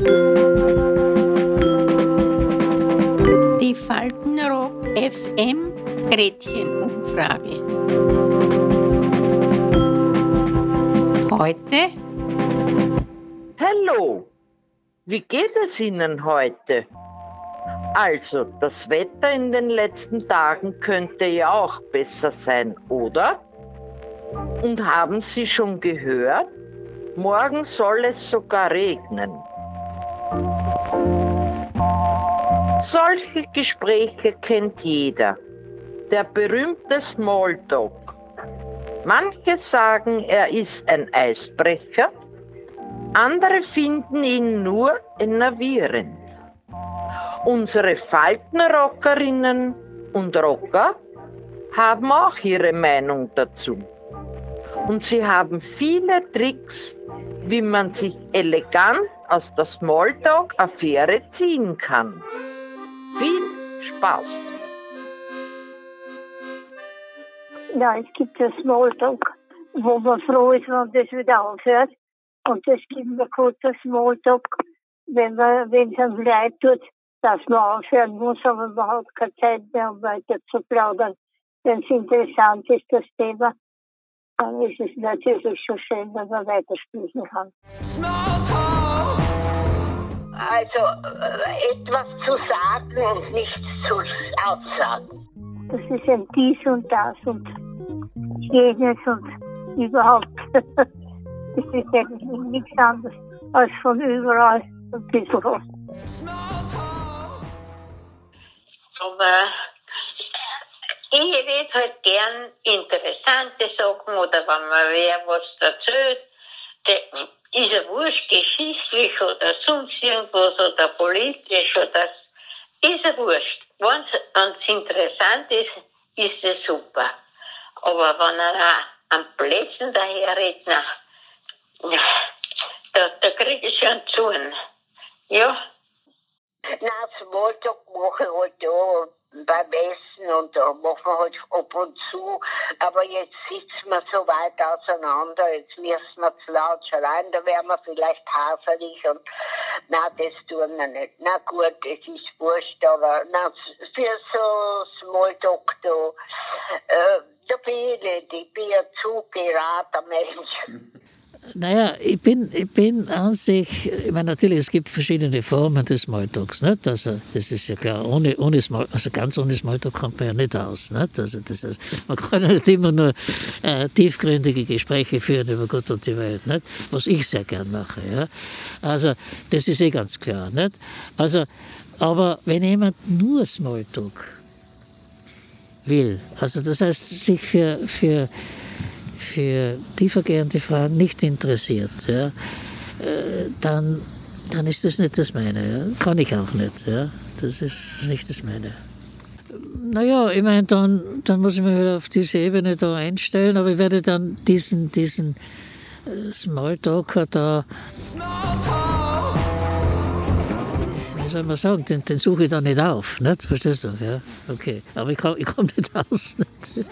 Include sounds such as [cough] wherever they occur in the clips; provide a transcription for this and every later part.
Die Faltenrock FM Gretchenumfrage. Heute? Hallo, wie geht es Ihnen heute? Also, das Wetter in den letzten Tagen könnte ja auch besser sein, oder? Und haben Sie schon gehört? Morgen soll es sogar regnen. Solche Gespräche kennt jeder. Der berühmte Smalltalk. Manche sagen, er ist ein Eisbrecher, andere finden ihn nur enervierend. Unsere Faltenrockerinnen und Rocker haben auch ihre Meinung dazu. Und sie haben viele Tricks, wie man sich elegant aus der Smalltalk-Affäre ziehen kann. Viel Spaß! Ja, es gibt ja Smalltalk, wo man froh ist, wenn das wieder aufhört. Und es gibt mir kurzer Smalltalk, wenn man, wenn es einem leid tut, dass man aufhören muss, aber man hat keine Zeit mehr, um weiter zu plaudern. Wenn es interessant ist, das Thema, dann ist es natürlich schon schön, wenn man weiterspielen kann. Also äh, etwas zu sagen und nichts zu aussagen. Das ist ein dies und das und jenes und überhaupt. [laughs] Das ist eigentlich nichts anderes als von überall ein bisschen was. Aber ich rede halt gern interessante Sachen oder wenn mir wer was erzählt, ist ja wurscht, geschichtlich oder sonst irgendwas oder politisch oder ist ja wurscht. Wenn es interessant ist, ist es super. Aber wenn er am Plätzen daherredet, na, da, da kriege ich schon zu. Ja. Na, Smalltalk mache ich halt da beim Essen und da machen wir halt ab und zu. Aber jetzt sitzen wir so weit auseinander, jetzt müssen wir zu laut schreien, da wären wir vielleicht haserlich und na, das tun wir nicht. Na gut, es ist wurscht, aber na, für so Smalltalk da, äh, da bin ich nicht, ich bin ein zu gerater Mensch. [laughs] Naja, ich bin, ich bin an sich, ich meine, natürlich, es gibt verschiedene Formen des Smalltalks, nicht? Also, das ist ja klar, ohne, ohne Small, also ganz ohne Smalltalk kommt man ja nicht aus, nicht? Also, das ist, man kann ja nicht immer nur äh, tiefgründige Gespräche führen über Gott und die Welt, nicht? Was ich sehr gern mache, ja? Also, das ist eh ganz klar, nicht? Also, aber wenn jemand nur Smalltalk will, also das heißt, sich für, für für tiefergehende Fragen nicht interessiert, ja, äh, dann, dann ist das nicht das meine. Ja. Kann ich auch nicht. Ja. Das ist nicht das meine. Naja, ich meine, dann, dann muss ich mich wieder auf diese Ebene da einstellen, aber ich werde dann diesen, diesen äh, Smalltalker da. Wie soll man sagen, den, den suche ich da nicht auf, nicht? Verstehst du? Ja, okay. Aber ich komme ich komm nicht [laughs] aus. Nicht?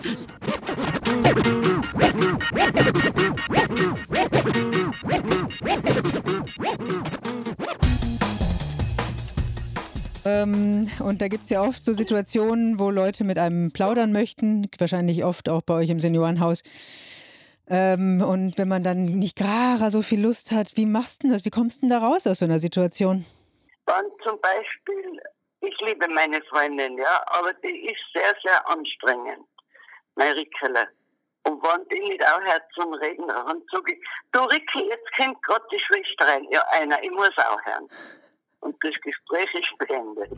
Ähm, und da gibt es ja oft so Situationen, wo Leute mit einem plaudern möchten, wahrscheinlich oft auch bei euch im Seniorenhaus. Ähm, und wenn man dann nicht gerade so viel Lust hat, wie machst du das? Wie kommst du da raus aus so einer Situation? Wenn zum Beispiel, ich liebe meine Freundin, ja, aber die ist sehr, sehr anstrengend, meine Rickele. Und wenn die nicht aufhört zum Reden, dann sage ich, du Ricky, jetzt kommt gerade die Schwester rein. Ja, einer, ich muss auch hören. Und das Gespräch ist beendet.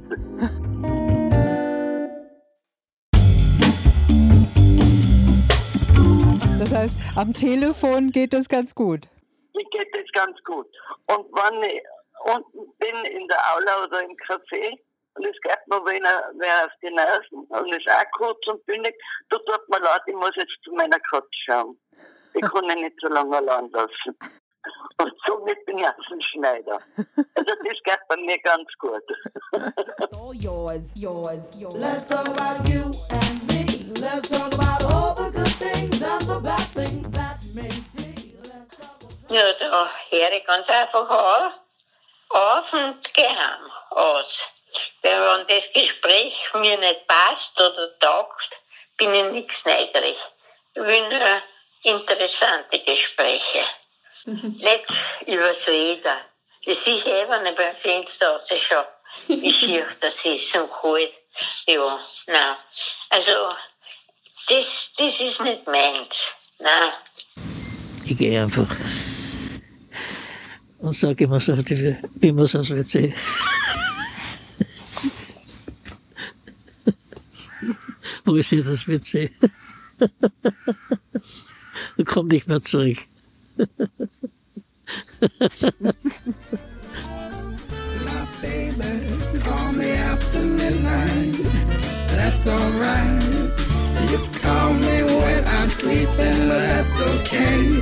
Das heißt, am Telefon geht das ganz gut. Mir geht das ganz gut. Und wenn ich unten bin in der Aula oder im Café, und es geht mir wer, wer auf die Nerven und ist auch kurz und bündig, da tut mir leid, ich muss jetzt zu meiner Katze schauen. Die kann ich nicht so lange allein lassen. Und somit bin ich auch ein Schneider. Also das geht bei mir ganz gut. all yours, yours, yours. Let's talk about you and me. Let's talk about all the good things and the bad things that may be. Let's talk about Ja, da höre ich ganz einfach an. auf und geheim aus. Wenn das Gespräch mir nicht passt oder taugt, bin ich nichts neugierig. Ich will nur interessante Gespräche. [laughs] nicht über so jeder. Das ist eh, wenn ich beim Fenster rausschaue, wie schier das ist und kalt. Ja, nein. Also, das, das ist nicht meins. Nein. Ich gehe einfach und sage immer so, wie man es aus WC. Wo ist jetzt das WC? Und komm nicht mehr zurück. That's alright. You call me when I'm sleeping, but that's okay.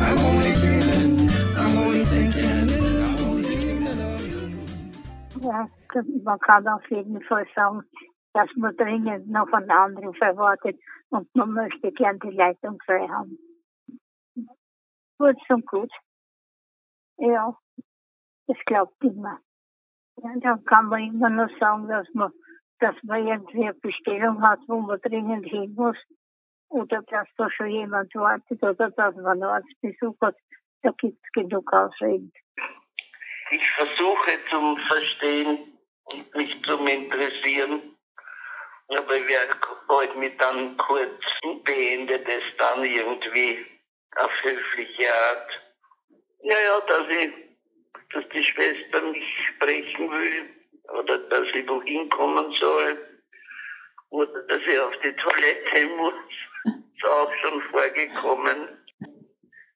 I'm only dreaming. I'm only thinking. I'm only dreaming of you. Ja, man kann auf jeden Fall sagen, dass man dringend noch einen Anruf erwartet und man möchte gern die Leitung frei haben. Gut und gut. Ja, das glaubt immer. Ja, dann kann man immer nur sagen, dass man, dass man irgendwie eine Bestellung hat, wo man dringend hin muss. Oder dass da schon jemand wartet oder dass man einen Arztbesuch hat. Da gibt es genug Ausreden. Ich versuche zum Verstehen und mich zum Interessieren. Aber werde bald mit dann kurz beendet es dann irgendwie auf höfliche Art. Naja, dass ich, dass die Schwester mich sprechen will oder dass ich wohin kommen soll oder dass ich auf die Toilette muss. Ist auch schon vorgekommen.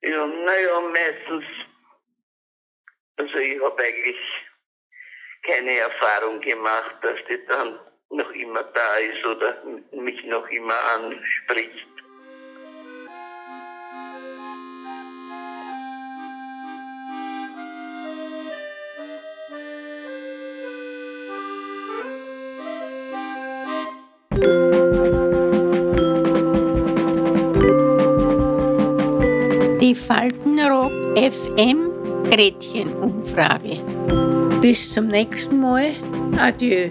Ja, naja, meistens, also ich habe eigentlich keine Erfahrung gemacht, dass die dann noch immer da ist oder mich noch immer anspricht. Die Faltenrock FM Gretchenumfrage. Bis zum nächsten Mal. Adieu.